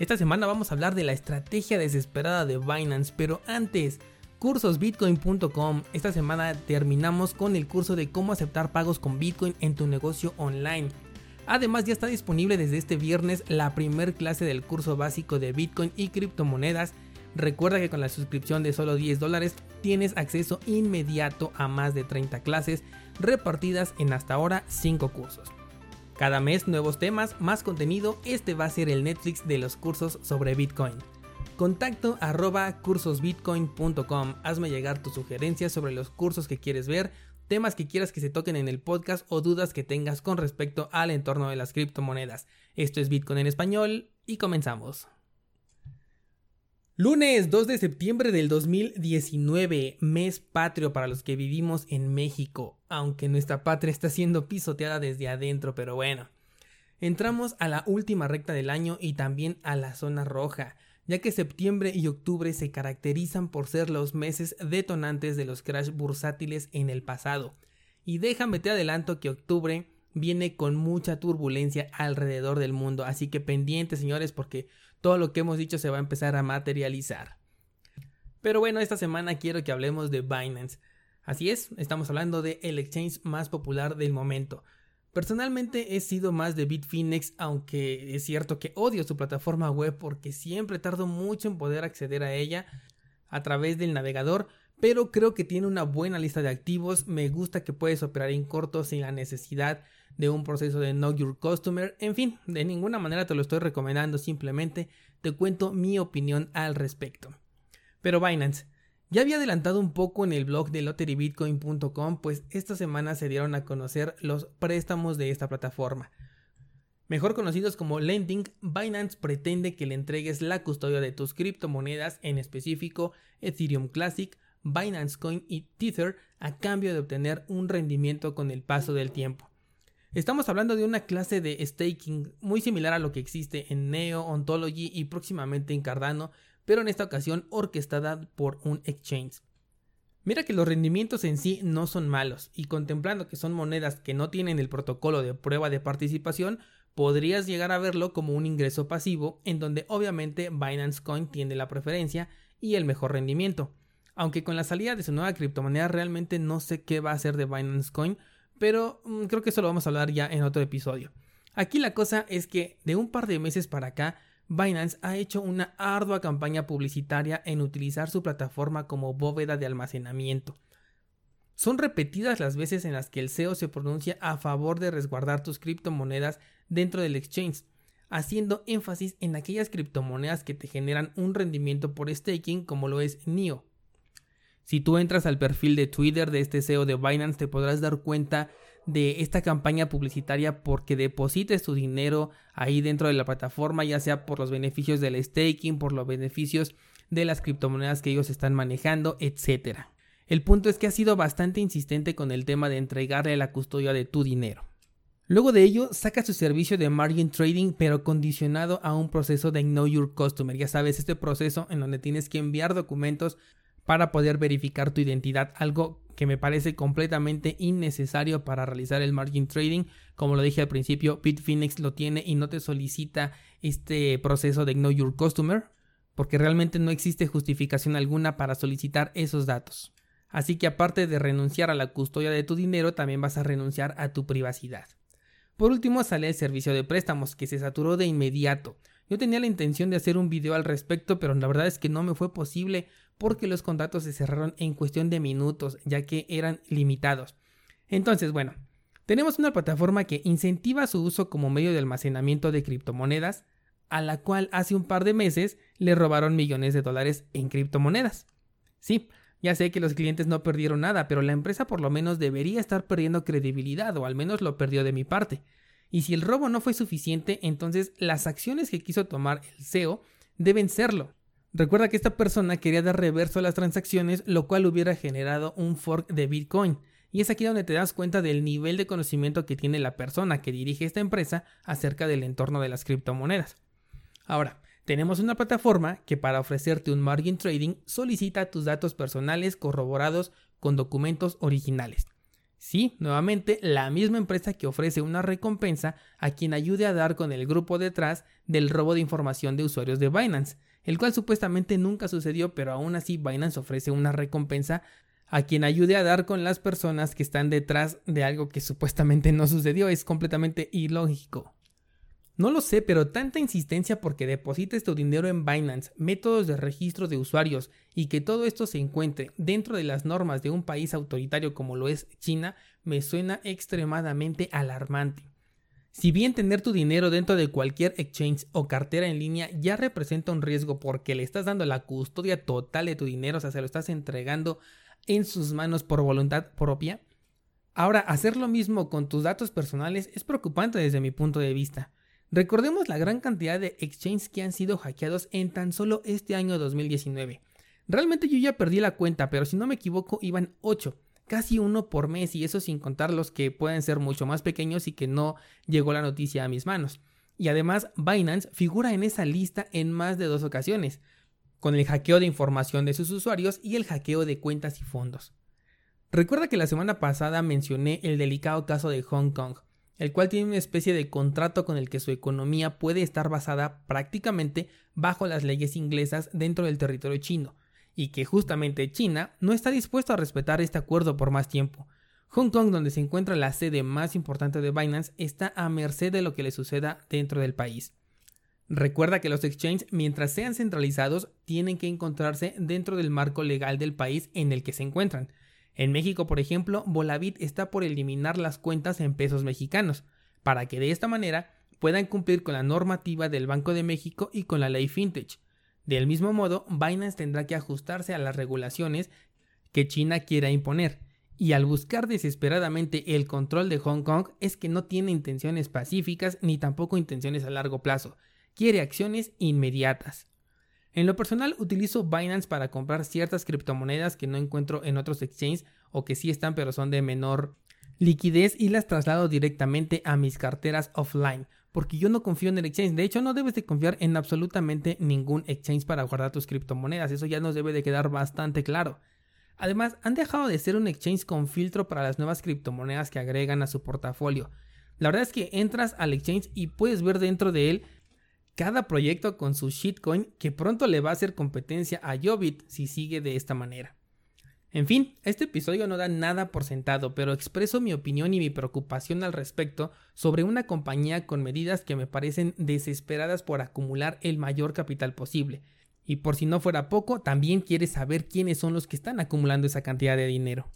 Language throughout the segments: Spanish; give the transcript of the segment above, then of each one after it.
Esta semana vamos a hablar de la estrategia desesperada de Binance, pero antes, cursosbitcoin.com. Esta semana terminamos con el curso de cómo aceptar pagos con Bitcoin en tu negocio online. Además ya está disponible desde este viernes la primer clase del curso básico de Bitcoin y criptomonedas. Recuerda que con la suscripción de solo 10 dólares tienes acceso inmediato a más de 30 clases repartidas en hasta ahora 5 cursos. Cada mes nuevos temas, más contenido, este va a ser el Netflix de los cursos sobre Bitcoin. Contacto arroba cursosbitcoin.com. Hazme llegar tus sugerencias sobre los cursos que quieres ver, temas que quieras que se toquen en el podcast o dudas que tengas con respecto al entorno de las criptomonedas. Esto es Bitcoin en español y comenzamos. Lunes 2 de septiembre del 2019, mes patrio para los que vivimos en México, aunque nuestra patria está siendo pisoteada desde adentro, pero bueno. Entramos a la última recta del año y también a la zona roja, ya que septiembre y octubre se caracterizan por ser los meses detonantes de los crash bursátiles en el pasado. Y déjame te adelanto que octubre viene con mucha turbulencia alrededor del mundo, así que pendientes señores porque todo lo que hemos dicho se va a empezar a materializar. Pero bueno, esta semana quiero que hablemos de Binance. Así es, estamos hablando de el exchange más popular del momento. Personalmente he sido más de Bitfinex, aunque es cierto que odio su plataforma web porque siempre tardo mucho en poder acceder a ella a través del navegador, pero creo que tiene una buena lista de activos, me gusta que puedes operar en corto sin la necesidad de un proceso de Know Your Customer. En fin, de ninguna manera te lo estoy recomendando, simplemente te cuento mi opinión al respecto. Pero Binance, ya había adelantado un poco en el blog de lotterybitcoin.com, pues esta semana se dieron a conocer los préstamos de esta plataforma. Mejor conocidos como lending, Binance pretende que le entregues la custodia de tus criptomonedas, en específico Ethereum Classic, Binance Coin y Tether, a cambio de obtener un rendimiento con el paso del tiempo. Estamos hablando de una clase de staking muy similar a lo que existe en Neo, Ontology y próximamente en Cardano, pero en esta ocasión orquestada por un exchange. Mira que los rendimientos en sí no son malos, y contemplando que son monedas que no tienen el protocolo de prueba de participación, podrías llegar a verlo como un ingreso pasivo, en donde obviamente Binance Coin tiene la preferencia y el mejor rendimiento. Aunque con la salida de su nueva criptomoneda realmente no sé qué va a hacer de Binance Coin, pero mm, creo que eso lo vamos a hablar ya en otro episodio. Aquí la cosa es que de un par de meses para acá, Binance ha hecho una ardua campaña publicitaria en utilizar su plataforma como bóveda de almacenamiento. Son repetidas las veces en las que el SEO se pronuncia a favor de resguardar tus criptomonedas dentro del exchange, haciendo énfasis en aquellas criptomonedas que te generan un rendimiento por staking como lo es NIO. Si tú entras al perfil de Twitter de este CEO de Binance, te podrás dar cuenta de esta campaña publicitaria porque deposites tu dinero ahí dentro de la plataforma, ya sea por los beneficios del staking, por los beneficios de las criptomonedas que ellos están manejando, etc. El punto es que ha sido bastante insistente con el tema de entregarle la custodia de tu dinero. Luego de ello, saca su servicio de margin trading, pero condicionado a un proceso de Know Your Customer. Ya sabes, este proceso en donde tienes que enviar documentos para poder verificar tu identidad, algo que me parece completamente innecesario para realizar el margin trading. Como lo dije al principio, Bitfinex lo tiene y no te solicita este proceso de Know Your Customer, porque realmente no existe justificación alguna para solicitar esos datos. Así que aparte de renunciar a la custodia de tu dinero, también vas a renunciar a tu privacidad. Por último sale el servicio de préstamos, que se saturó de inmediato. Yo tenía la intención de hacer un video al respecto, pero la verdad es que no me fue posible porque los contratos se cerraron en cuestión de minutos, ya que eran limitados. Entonces, bueno, tenemos una plataforma que incentiva su uso como medio de almacenamiento de criptomonedas, a la cual hace un par de meses le robaron millones de dólares en criptomonedas. Sí, ya sé que los clientes no perdieron nada, pero la empresa por lo menos debería estar perdiendo credibilidad, o al menos lo perdió de mi parte. Y si el robo no fue suficiente, entonces las acciones que quiso tomar el CEO deben serlo. Recuerda que esta persona quería dar reverso a las transacciones, lo cual hubiera generado un fork de Bitcoin. Y es aquí donde te das cuenta del nivel de conocimiento que tiene la persona que dirige esta empresa acerca del entorno de las criptomonedas. Ahora, tenemos una plataforma que para ofrecerte un margin trading solicita tus datos personales corroborados con documentos originales. Sí, nuevamente la misma empresa que ofrece una recompensa a quien ayude a dar con el grupo detrás del robo de información de usuarios de Binance el cual supuestamente nunca sucedió, pero aún así Binance ofrece una recompensa a quien ayude a dar con las personas que están detrás de algo que supuestamente no sucedió. Es completamente ilógico. No lo sé, pero tanta insistencia porque deposites tu dinero en Binance, métodos de registro de usuarios y que todo esto se encuentre dentro de las normas de un país autoritario como lo es China, me suena extremadamente alarmante. Si bien tener tu dinero dentro de cualquier exchange o cartera en línea ya representa un riesgo porque le estás dando la custodia total de tu dinero, o sea, se lo estás entregando en sus manos por voluntad propia, ahora hacer lo mismo con tus datos personales es preocupante desde mi punto de vista. Recordemos la gran cantidad de exchanges que han sido hackeados en tan solo este año 2019. Realmente yo ya perdí la cuenta, pero si no me equivoco iban 8 casi uno por mes y eso sin contar los que pueden ser mucho más pequeños y que no llegó la noticia a mis manos. Y además Binance figura en esa lista en más de dos ocasiones, con el hackeo de información de sus usuarios y el hackeo de cuentas y fondos. Recuerda que la semana pasada mencioné el delicado caso de Hong Kong, el cual tiene una especie de contrato con el que su economía puede estar basada prácticamente bajo las leyes inglesas dentro del territorio chino, y que justamente China no está dispuesto a respetar este acuerdo por más tiempo. Hong Kong, donde se encuentra la sede más importante de Binance, está a merced de lo que le suceda dentro del país. Recuerda que los exchanges, mientras sean centralizados, tienen que encontrarse dentro del marco legal del país en el que se encuentran. En México, por ejemplo, Volavit está por eliminar las cuentas en pesos mexicanos, para que de esta manera puedan cumplir con la normativa del Banco de México y con la ley Fintech. Del mismo modo, Binance tendrá que ajustarse a las regulaciones que China quiera imponer, y al buscar desesperadamente el control de Hong Kong es que no tiene intenciones pacíficas ni tampoco intenciones a largo plazo, quiere acciones inmediatas. En lo personal utilizo Binance para comprar ciertas criptomonedas que no encuentro en otros exchanges o que sí están pero son de menor liquidez y las traslado directamente a mis carteras offline porque yo no confío en el exchange. De hecho, no debes de confiar en absolutamente ningún exchange para guardar tus criptomonedas. Eso ya nos debe de quedar bastante claro. Además, han dejado de ser un exchange con filtro para las nuevas criptomonedas que agregan a su portafolio. La verdad es que entras al exchange y puedes ver dentro de él cada proyecto con su shitcoin que pronto le va a hacer competencia a Jobit si sigue de esta manera. En fin, este episodio no da nada por sentado, pero expreso mi opinión y mi preocupación al respecto sobre una compañía con medidas que me parecen desesperadas por acumular el mayor capital posible. Y por si no fuera poco, también quieres saber quiénes son los que están acumulando esa cantidad de dinero.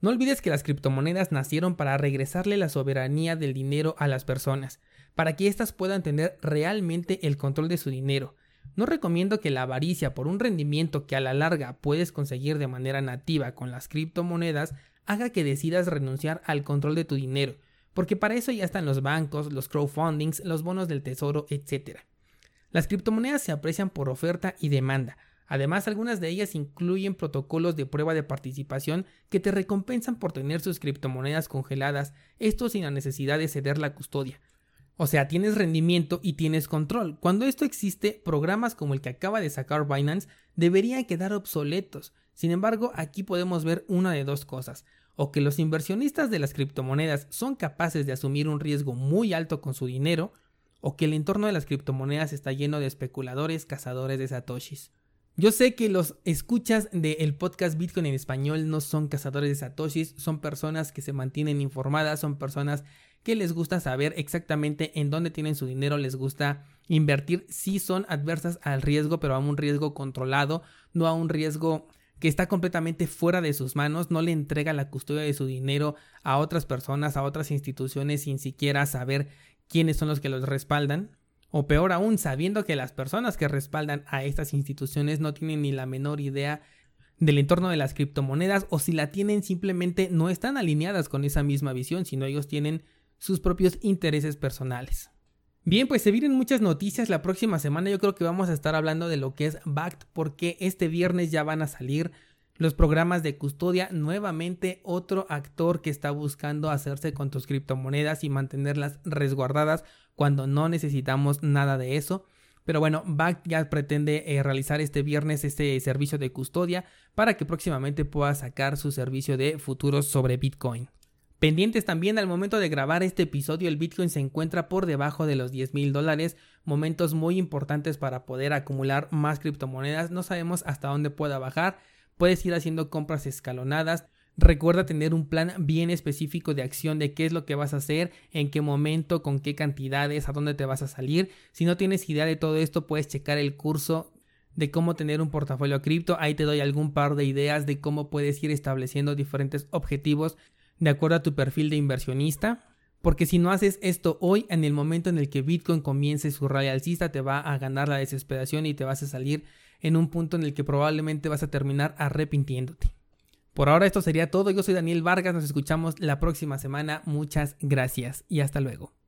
No olvides que las criptomonedas nacieron para regresarle la soberanía del dinero a las personas, para que éstas puedan tener realmente el control de su dinero, no recomiendo que la avaricia por un rendimiento que a la larga puedes conseguir de manera nativa con las criptomonedas haga que decidas renunciar al control de tu dinero, porque para eso ya están los bancos, los crowdfundings, los bonos del tesoro, etc. Las criptomonedas se aprecian por oferta y demanda. Además, algunas de ellas incluyen protocolos de prueba de participación que te recompensan por tener sus criptomonedas congeladas, esto sin la necesidad de ceder la custodia. O sea, tienes rendimiento y tienes control. Cuando esto existe, programas como el que acaba de sacar Binance deberían quedar obsoletos. Sin embargo, aquí podemos ver una de dos cosas. O que los inversionistas de las criptomonedas son capaces de asumir un riesgo muy alto con su dinero, o que el entorno de las criptomonedas está lleno de especuladores cazadores de satoshis. Yo sé que los escuchas del podcast Bitcoin en español no son cazadores de satoshis, son personas que se mantienen informadas, son personas que les gusta saber exactamente en dónde tienen su dinero, les gusta invertir, si son adversas al riesgo, pero a un riesgo controlado, no a un riesgo que está completamente fuera de sus manos, no le entrega la custodia de su dinero a otras personas, a otras instituciones sin siquiera saber quiénes son los que los respaldan. O peor aún, sabiendo que las personas que respaldan a estas instituciones no tienen ni la menor idea del entorno de las criptomonedas o si la tienen simplemente no están alineadas con esa misma visión, sino ellos tienen sus propios intereses personales. Bien, pues se vienen muchas noticias la próxima semana. Yo creo que vamos a estar hablando de lo que es BACT porque este viernes ya van a salir los programas de custodia. Nuevamente otro actor que está buscando hacerse con tus criptomonedas y mantenerlas resguardadas cuando no necesitamos nada de eso. Pero bueno, BACT ya pretende eh, realizar este viernes este servicio de custodia para que próximamente pueda sacar su servicio de futuros sobre Bitcoin. Pendientes también al momento de grabar este episodio, el Bitcoin se encuentra por debajo de los 10 mil dólares, momentos muy importantes para poder acumular más criptomonedas, no sabemos hasta dónde pueda bajar, puedes ir haciendo compras escalonadas, Recuerda tener un plan bien específico de acción de qué es lo que vas a hacer, en qué momento, con qué cantidades, a dónde te vas a salir. Si no tienes idea de todo esto, puedes checar el curso de cómo tener un portafolio cripto. Ahí te doy algún par de ideas de cómo puedes ir estableciendo diferentes objetivos de acuerdo a tu perfil de inversionista. Porque si no haces esto hoy, en el momento en el que Bitcoin comience su rally alcista, te va a ganar la desesperación y te vas a salir en un punto en el que probablemente vas a terminar arrepintiéndote. Por ahora esto sería todo. Yo soy Daniel Vargas. Nos escuchamos la próxima semana. Muchas gracias y hasta luego.